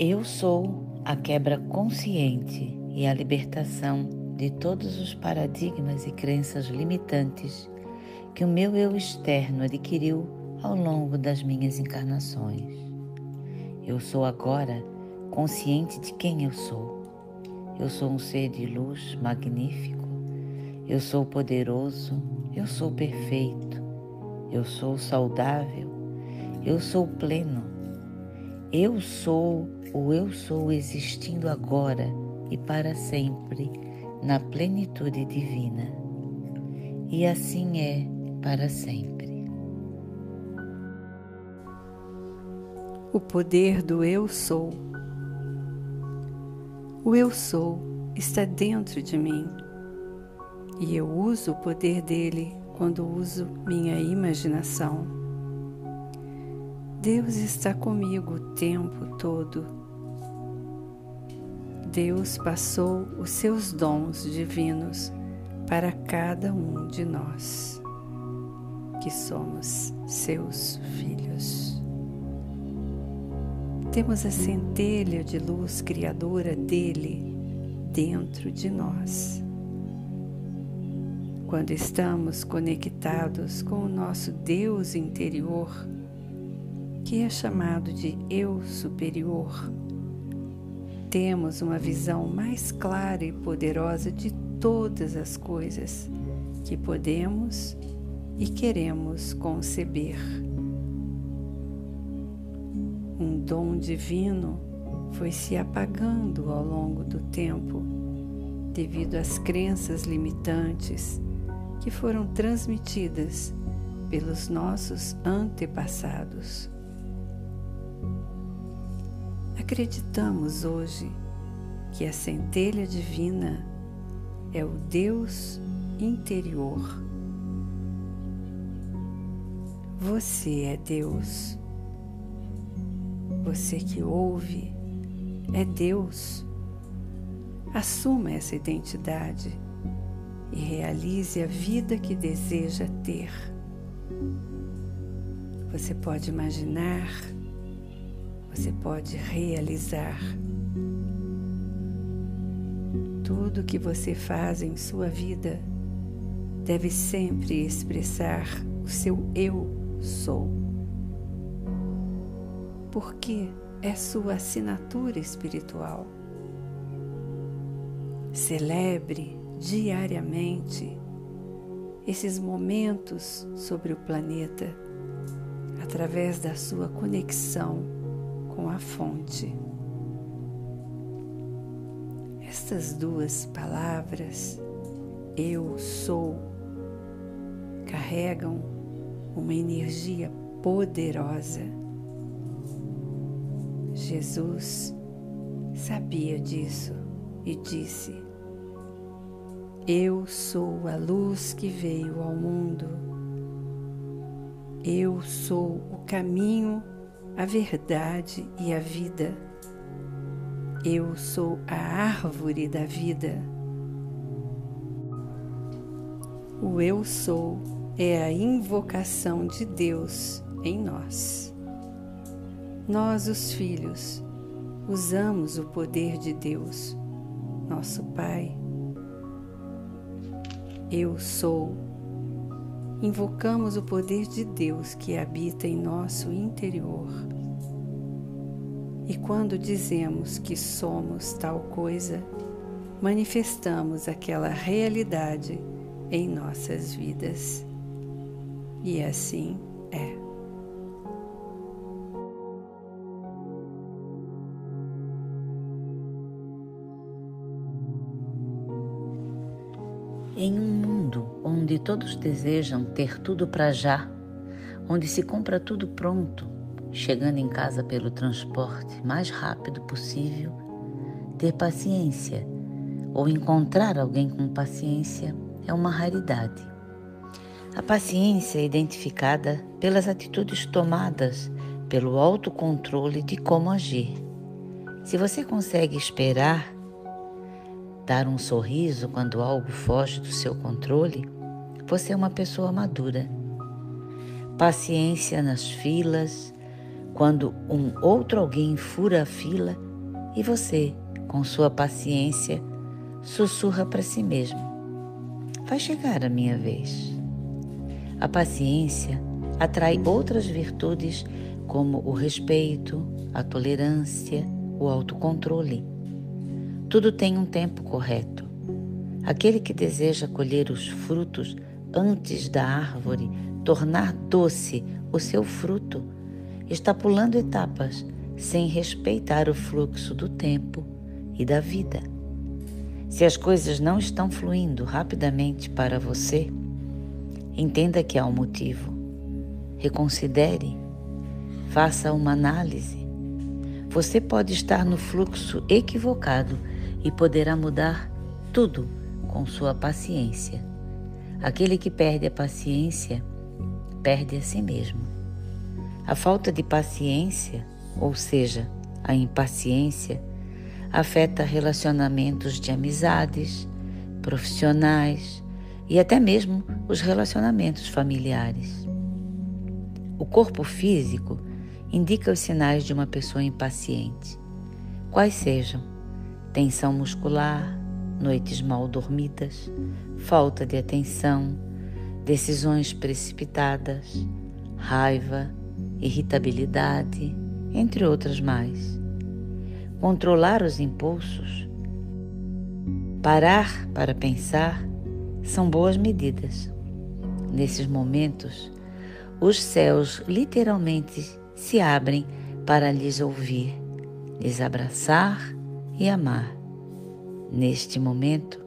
Eu sou a quebra consciente e a libertação de todos os paradigmas e crenças limitantes que o meu eu externo adquiriu ao longo das minhas encarnações. Eu sou agora consciente de quem eu sou. Eu sou um ser de luz magnífico. Eu sou poderoso. Eu sou perfeito. Eu sou saudável. Eu sou pleno. Eu sou o eu sou existindo agora e para sempre na plenitude divina. E assim é para sempre. O poder do eu sou. O eu sou está dentro de mim e eu uso o poder dele quando uso minha imaginação. Deus está comigo o tempo todo. Deus passou os seus dons divinos para cada um de nós, que somos seus filhos. Temos a centelha de luz criadora dele dentro de nós. Quando estamos conectados com o nosso Deus interior, que é chamado de Eu Superior, temos uma visão mais clara e poderosa de todas as coisas que podemos e queremos conceber. Um dom divino foi se apagando ao longo do tempo devido às crenças limitantes que foram transmitidas pelos nossos antepassados. Acreditamos hoje que a centelha divina é o Deus interior. Você é Deus. Você que ouve é Deus. Assuma essa identidade e realize a vida que deseja ter. Você pode imaginar, você pode realizar. Tudo que você faz em sua vida deve sempre expressar o seu eu sou. Porque é sua assinatura espiritual. Celebre diariamente esses momentos sobre o planeta através da sua conexão com a fonte. Estas duas palavras, eu sou, carregam uma energia poderosa. Jesus sabia disso e disse: eu sou a luz que veio ao mundo. Eu sou o caminho, a verdade e a vida. Eu sou a árvore da vida. O Eu Sou é a invocação de Deus em nós. Nós, os filhos, usamos o poder de Deus, nosso Pai eu sou. Invocamos o poder de Deus que habita em nosso interior. E quando dizemos que somos tal coisa, manifestamos aquela realidade em nossas vidas. E assim é. Em um mundo onde todos desejam ter tudo para já, onde se compra tudo pronto, chegando em casa pelo transporte mais rápido possível, ter paciência ou encontrar alguém com paciência é uma raridade. A paciência é identificada pelas atitudes tomadas, pelo autocontrole de como agir. Se você consegue esperar dar um sorriso quando algo foge do seu controle, você é uma pessoa madura. Paciência nas filas, quando um outro alguém fura a fila E você, com sua paciência, sussurra para si mesmo: Vai chegar a minha vez. A paciência atrai outras virtudes como o respeito, a tolerância, o autocontrole. Tudo tem um tempo correto. Aquele que deseja colher os frutos antes da árvore tornar doce o seu fruto está pulando etapas sem respeitar o fluxo do tempo e da vida. Se as coisas não estão fluindo rapidamente para você, entenda que há um motivo. Reconsidere, faça uma análise. Você pode estar no fluxo equivocado e poderá mudar tudo com sua paciência. Aquele que perde a paciência perde a si mesmo. A falta de paciência, ou seja, a impaciência, afeta relacionamentos de amizades, profissionais e até mesmo os relacionamentos familiares. O corpo físico indica os sinais de uma pessoa impaciente, quais sejam tensão muscular, noites mal dormidas, falta de atenção, decisões precipitadas, raiva, irritabilidade, entre outras mais. Controlar os impulsos, parar para pensar, são boas medidas. Nesses momentos, os céus literalmente se abrem para lhes ouvir, lhes abraçar e amar. Neste momento,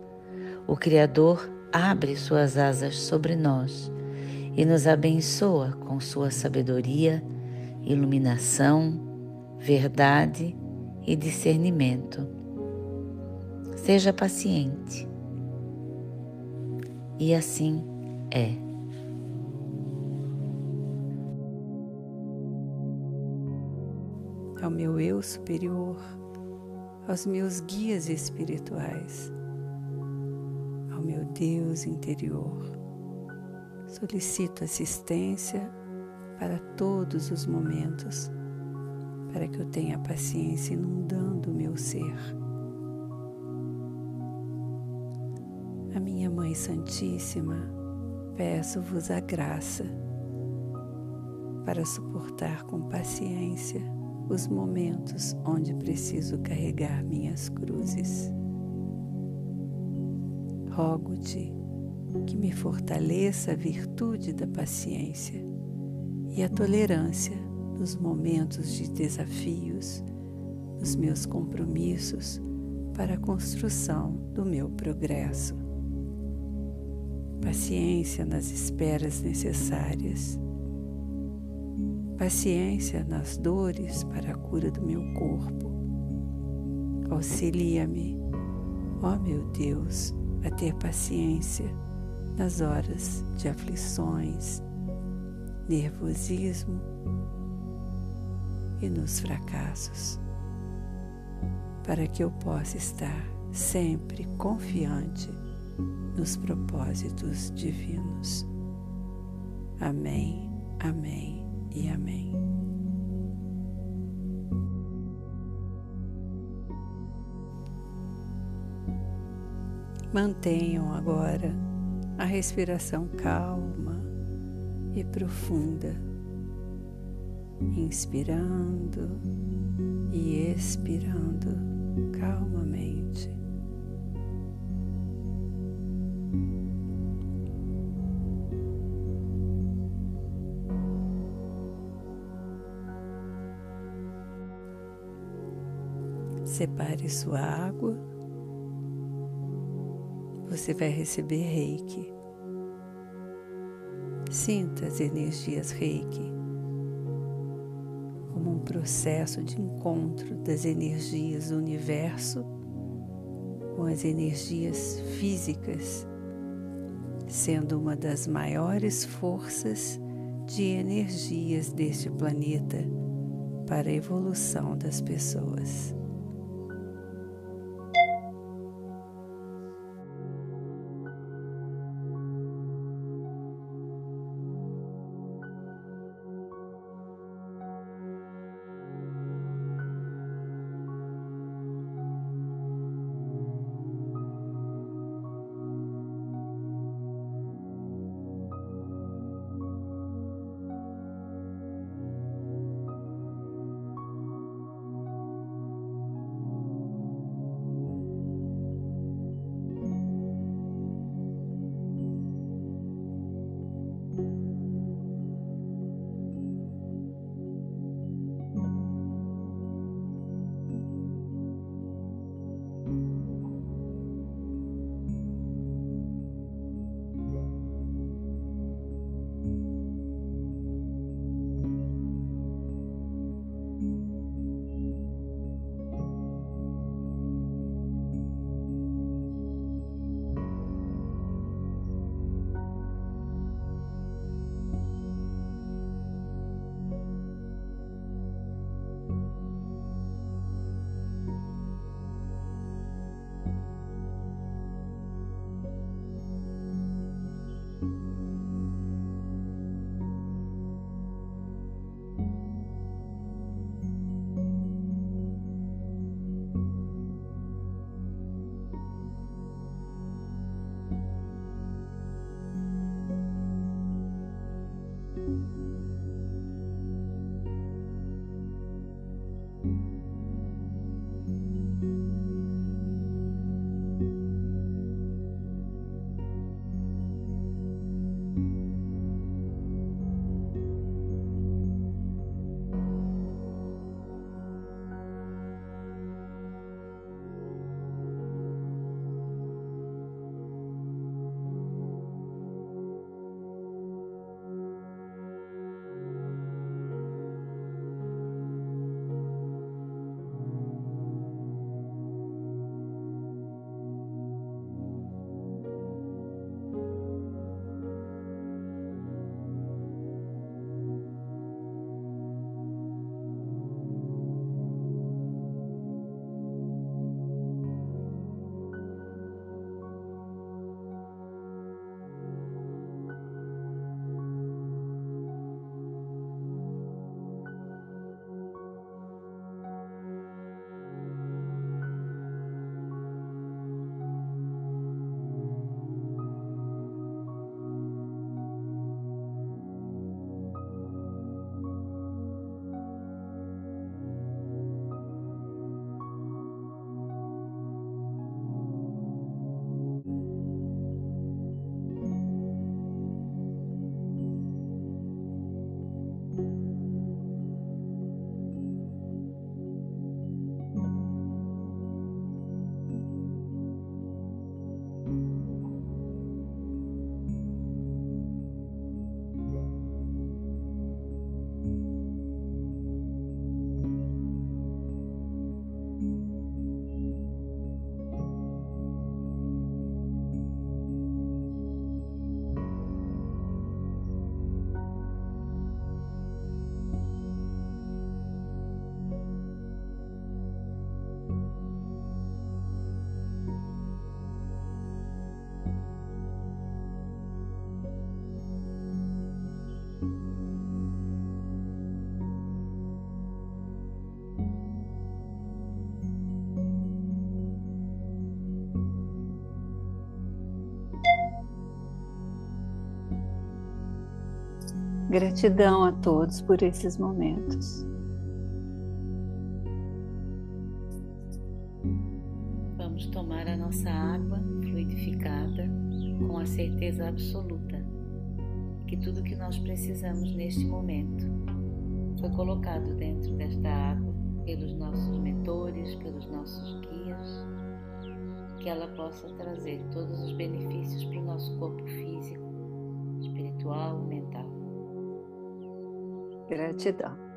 o Criador abre suas asas sobre nós e nos abençoa com sua sabedoria, iluminação, verdade e discernimento. Seja paciente. E assim é. Ao meu eu superior, aos meus guias espirituais, ao meu Deus interior Solicito assistência para todos os momentos, para que eu tenha paciência inundando o meu ser. A minha Mãe Santíssima, peço-vos a graça para suportar com paciência os momentos onde preciso carregar minhas cruzes. Rogo-te que me fortaleça a virtude da paciência e a tolerância nos momentos de desafios, nos meus compromissos para a construção do meu progresso. Paciência nas esperas necessárias. Paciência nas dores para a cura do meu corpo. Auxilia-me, ó meu Deus, a ter paciência nas horas de aflições, nervosismo e nos fracassos, para que eu possa estar sempre confiante nos propósitos divinos. Amém, amém e amém. Mantenham agora a respiração calma e profunda, inspirando e expirando Separe sua água você vai receber reiki. Sinta as energias reiki como um processo de encontro das energias do universo com as energias físicas, sendo uma das maiores forças de energias deste planeta para a evolução das pessoas. Gratidão a todos por esses momentos. Vamos tomar a nossa água fluidificada com a certeza absoluta que tudo que nós precisamos neste momento foi colocado dentro desta água pelos nossos mentores, pelos nossos guias, que ela possa trazer todos os benefícios para o nosso corpo físico, espiritual, mental. Gratidão.